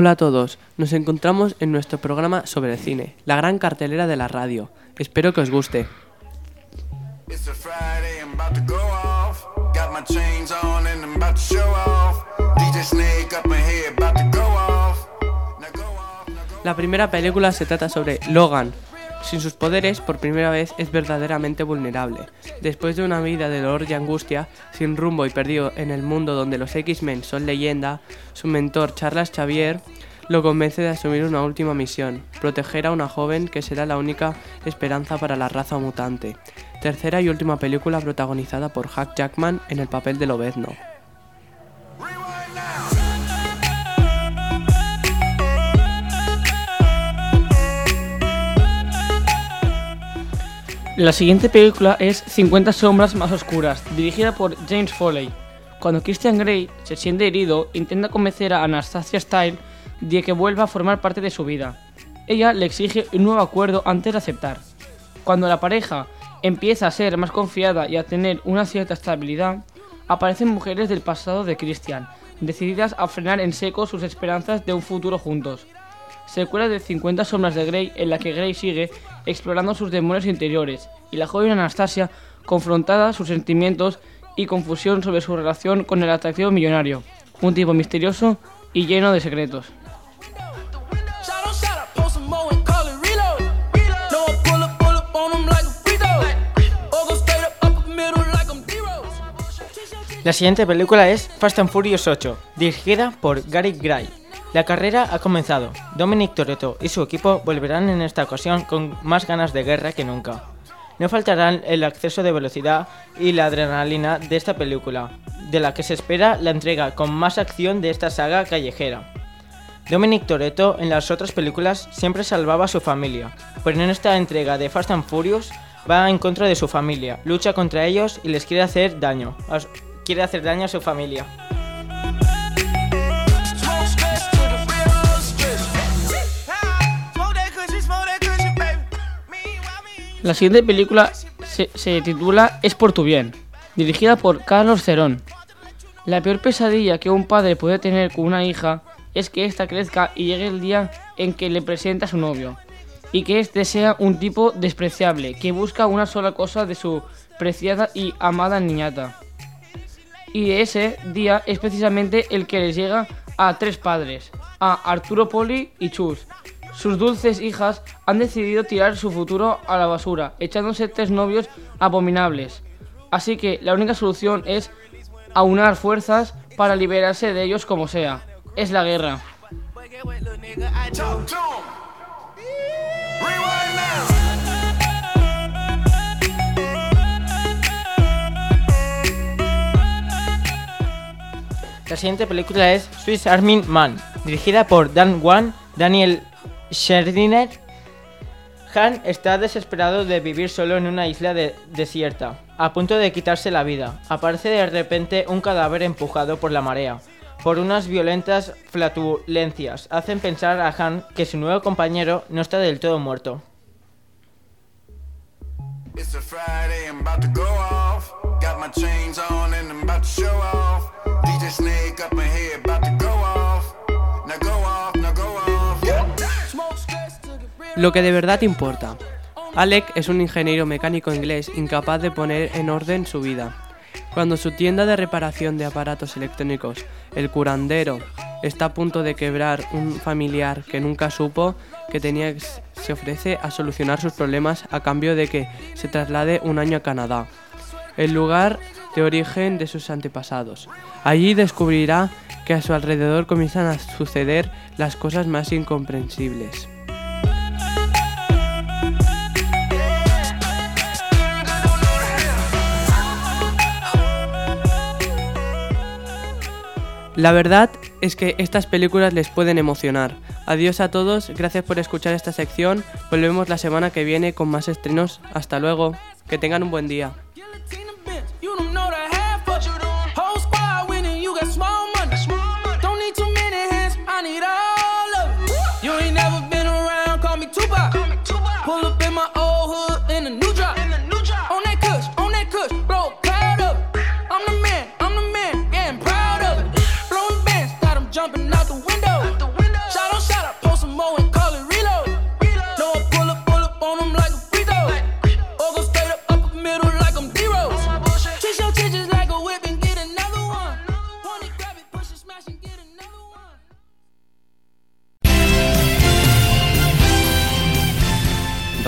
Hola a todos, nos encontramos en nuestro programa sobre cine, la gran cartelera de la radio. Espero que os guste. La primera película se trata sobre Logan. Sin sus poderes, por primera vez es verdaderamente vulnerable. Después de una vida de dolor y angustia, sin rumbo y perdido en el mundo donde los X-Men son leyenda, su mentor Charles Xavier lo convence de asumir una última misión, proteger a una joven que será la única esperanza para la raza mutante. Tercera y última película protagonizada por Hugh Jackman en el papel de Lobezno. La siguiente película es 50 sombras más oscuras, dirigida por James Foley. Cuando Christian Grey se siente herido, intenta convencer a Anastasia Style de que vuelva a formar parte de su vida. Ella le exige un nuevo acuerdo antes de aceptar. Cuando la pareja empieza a ser más confiada y a tener una cierta estabilidad, aparecen mujeres del pasado de Christian, decididas a frenar en seco sus esperanzas de un futuro juntos secuela de 50 sombras de Grey en la que Grey sigue explorando sus demonios interiores y la joven Anastasia confrontada sus sentimientos y confusión sobre su relación con el atractivo millonario, un tipo misterioso y lleno de secretos. La siguiente película es Fast and Furious 8, dirigida por Gary Gray. La carrera ha comenzado. Dominic Toretto y su equipo volverán en esta ocasión con más ganas de guerra que nunca. No faltarán el acceso de velocidad y la adrenalina de esta película, de la que se espera la entrega con más acción de esta saga callejera. Dominic Toretto en las otras películas siempre salvaba a su familia, pero en esta entrega de Fast and Furious va en contra de su familia, lucha contra ellos y les quiere hacer daño. quiere hacer daño a su familia. La siguiente película se, titula Es por tu bien, dirigida por Carlos Cerón. La peor pesadilla que un padre puede tener con una hija es que ésta crezca y llegue el día en que le presenta a su novio, y que éste sea un tipo despreciable, que busca una sola cosa de su preciada y amada niñata. Y ese día es precisamente el que les llega a tres padres, a Arturo Poli y Chus. Sus dulces hijas han decidido tirar su futuro a la basura, echándose tres novios abominables. Así que la única solución es aunar fuerzas para liberarse de ellos como sea. Es la guerra. La siguiente película es Swiss Army Man, dirigida por Dan Wan, Daniel Scherdiner. Han está desesperado de vivir solo en una isla de- desierta, a punto de quitarse la vida. Aparece de repente un cadáver empujado por la marea. Por unas violentas flatulencias hacen pensar a Han que su nuevo compañero no está del todo muerto. It's a Friday, I'm about to go off. Got my chains on and I'm show. DJ Snake up about to go Lo que de verdad importa. Alec es un ingeniero mecánico inglés incapaz de poner en orden su vida. Cuando su tienda de reparación de aparatos electrónicos, el curandero, está a punto de quebrar un familiar que nunca supo que tenía, se ofrece a solucionar sus problemas a cambio de que se traslade un año a Canadá, el lugar de origen de sus antepasados. Allí descubrirá que a su alrededor comienzan a suceder las cosas más incomprensibles. La verdad es que estas películas les pueden emocionar. Adiós a todos, gracias por escuchar esta sección. Volvemos la semana que viene con más estrenos. Hasta luego, que tengan un buen día.